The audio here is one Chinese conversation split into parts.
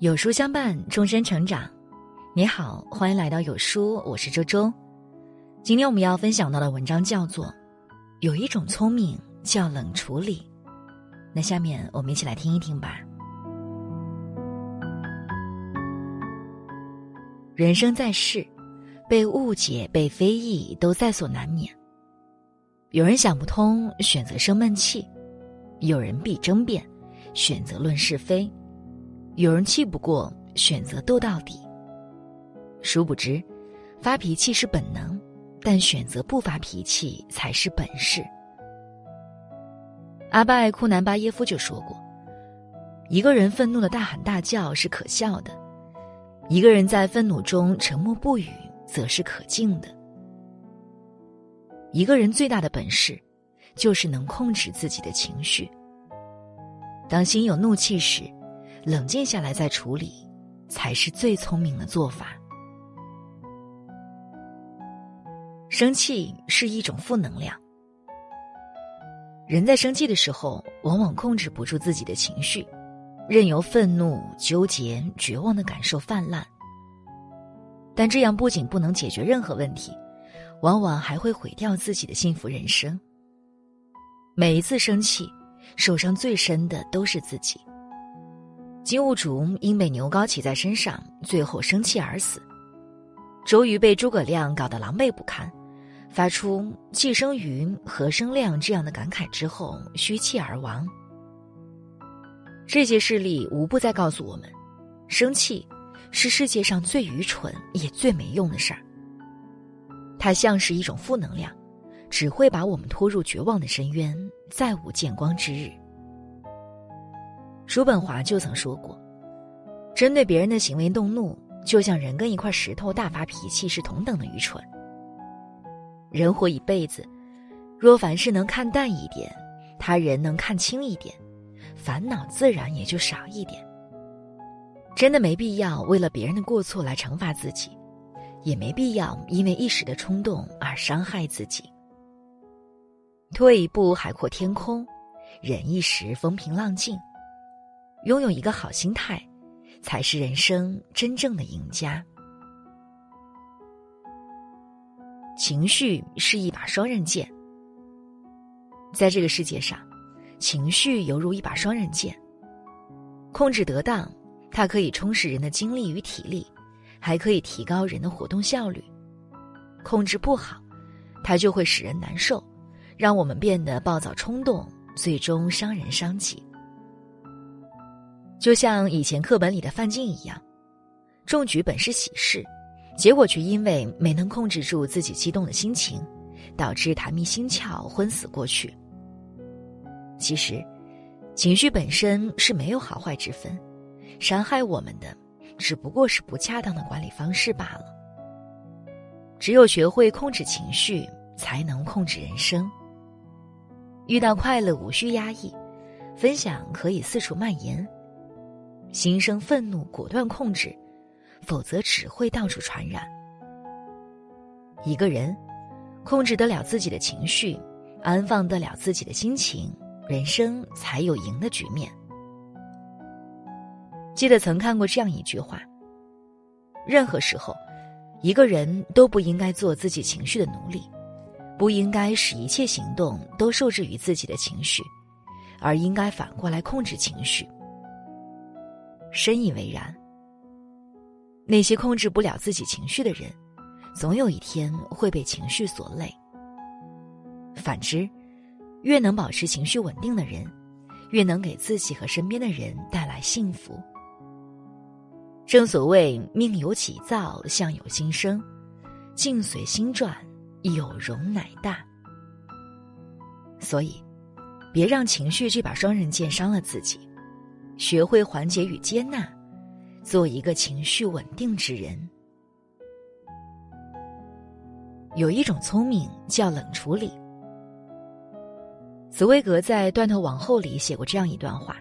有书相伴，终身成长。你好，欢迎来到有书，我是周周。今天我们要分享到的文章叫做《有一种聪明叫冷处理》。那下面我们一起来听一听吧。人生在世，被误解、被非议都在所难免。有人想不通，选择生闷气；有人必争辩，选择论是非。有人气不过，选择斗到底。殊不知，发脾气是本能，但选择不发脾气才是本事。阿拜库南巴耶夫就说过：“一个人愤怒的大喊大叫是可笑的，一个人在愤怒中沉默不语则是可敬的。一个人最大的本事，就是能控制自己的情绪。当心有怒气时。”冷静下来再处理，才是最聪明的做法。生气是一种负能量，人在生气的时候，往往控制不住自己的情绪，任由愤怒、纠结、绝望的感受泛滥。但这样不仅不能解决任何问题，往往还会毁掉自己的幸福人生。每一次生气，受伤最深的都是自己。金兀术因被牛皋骑在身上，最后生气而死。周瑜被诸葛亮搞得狼狈不堪，发出“既生瑜，何生亮”这样的感慨之后，虚气而亡。这些事例无不在告诉我们：生气是世界上最愚蠢也最没用的事儿。它像是一种负能量，只会把我们拖入绝望的深渊，再无见光之日。叔本华就曾说过：“针对别人的行为动怒，就像人跟一块石头大发脾气是同等的愚蠢。人活一辈子，若凡事能看淡一点，他人能看清一点，烦恼自然也就少一点。真的没必要为了别人的过错来惩罚自己，也没必要因为一时的冲动而伤害自己。退一步海阔天空，忍一时风平浪静。”拥有一个好心态，才是人生真正的赢家。情绪是一把双刃剑，在这个世界上，情绪犹如一把双刃剑。控制得当，它可以充实人的精力与体力，还可以提高人的活动效率；控制不好，它就会使人难受，让我们变得暴躁冲动，最终伤人伤己。就像以前课本里的范进一样，中举本是喜事，结果却因为没能控制住自己激动的心情，导致痰迷心窍，昏死过去。其实，情绪本身是没有好坏之分，伤害我们的只不过是不恰当的管理方式罢了。只有学会控制情绪，才能控制人生。遇到快乐无需压抑，分享可以四处蔓延。心生愤怒，果断控制，否则只会到处传染。一个人控制得了自己的情绪，安放得了自己的心情，人生才有赢的局面。记得曾看过这样一句话：任何时候，一个人都不应该做自己情绪的奴隶，不应该使一切行动都受制于自己的情绪，而应该反过来控制情绪。深以为然。那些控制不了自己情绪的人，总有一天会被情绪所累。反之，越能保持情绪稳定的人，越能给自己和身边的人带来幸福。正所谓“命由己造，相由心生，境随心转，有容乃大”。所以，别让情绪这把双刃剑伤了自己。学会缓解与接纳，做一个情绪稳定之人。有一种聪明叫冷处理。茨威格在《断头往后》里写过这样一段话：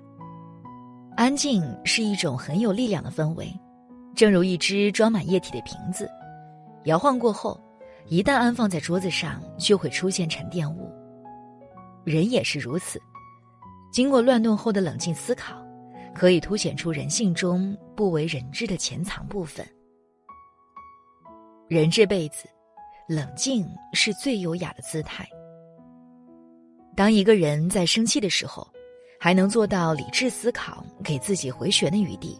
安静是一种很有力量的氛围，正如一只装满液体的瓶子，摇晃过后，一旦安放在桌子上，就会出现沉淀物。人也是如此，经过乱动后的冷静思考。可以凸显出人性中不为人知的潜藏部分。人这辈子，冷静是最优雅的姿态。当一个人在生气的时候，还能做到理智思考，给自己回旋的余地，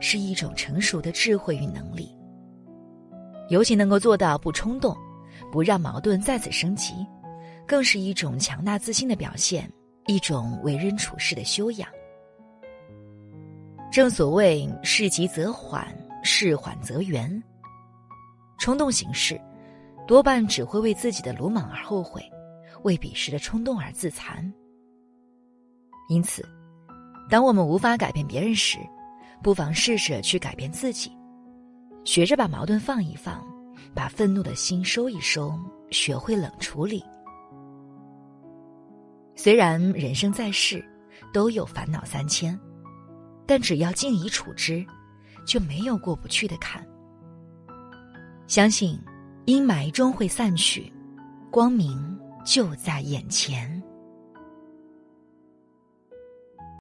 是一种成熟的智慧与能力。尤其能够做到不冲动，不让矛盾再次升级，更是一种强大自信的表现，一种为人处事的修养。正所谓“事急则缓，事缓则圆”。冲动行事，多半只会为自己的鲁莽而后悔。为彼时的冲动而自残。因此，当我们无法改变别人时，不妨试着去改变自己，学着把矛盾放一放，把愤怒的心收一收，学会冷处理。虽然人生在世，都有烦恼三千，但只要静以处之，就没有过不去的坎。相信阴霾终会散去，光明。就在眼前。